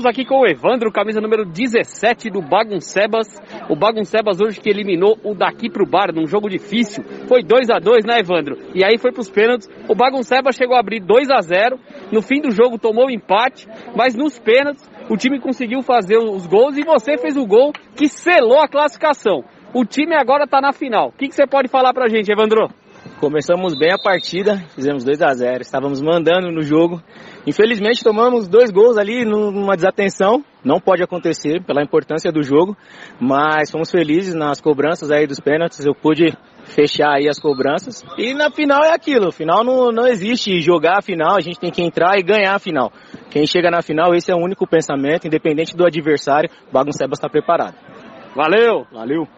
Estamos aqui com o Evandro, camisa número 17 do Baguncebas. O Baguncebas hoje que eliminou o daqui pro bar num jogo difícil. Foi 2 a 2 né, Evandro? E aí foi pros pênaltis. O Baguncebas chegou a abrir 2 a 0 No fim do jogo tomou o empate, mas nos pênaltis o time conseguiu fazer os gols e você fez o gol que selou a classificação. O time agora tá na final. O que, que você pode falar pra gente, Evandro? Começamos bem a partida, fizemos 2 a 0 estávamos mandando no jogo. Infelizmente tomamos dois gols ali numa desatenção, não pode acontecer pela importância do jogo, mas fomos felizes nas cobranças aí dos pênaltis, eu pude fechar aí as cobranças. E na final é aquilo, final não, não existe jogar a final, a gente tem que entrar e ganhar a final. Quem chega na final, esse é o único pensamento, independente do adversário, o Baguncebas está preparado. Valeu! Valeu!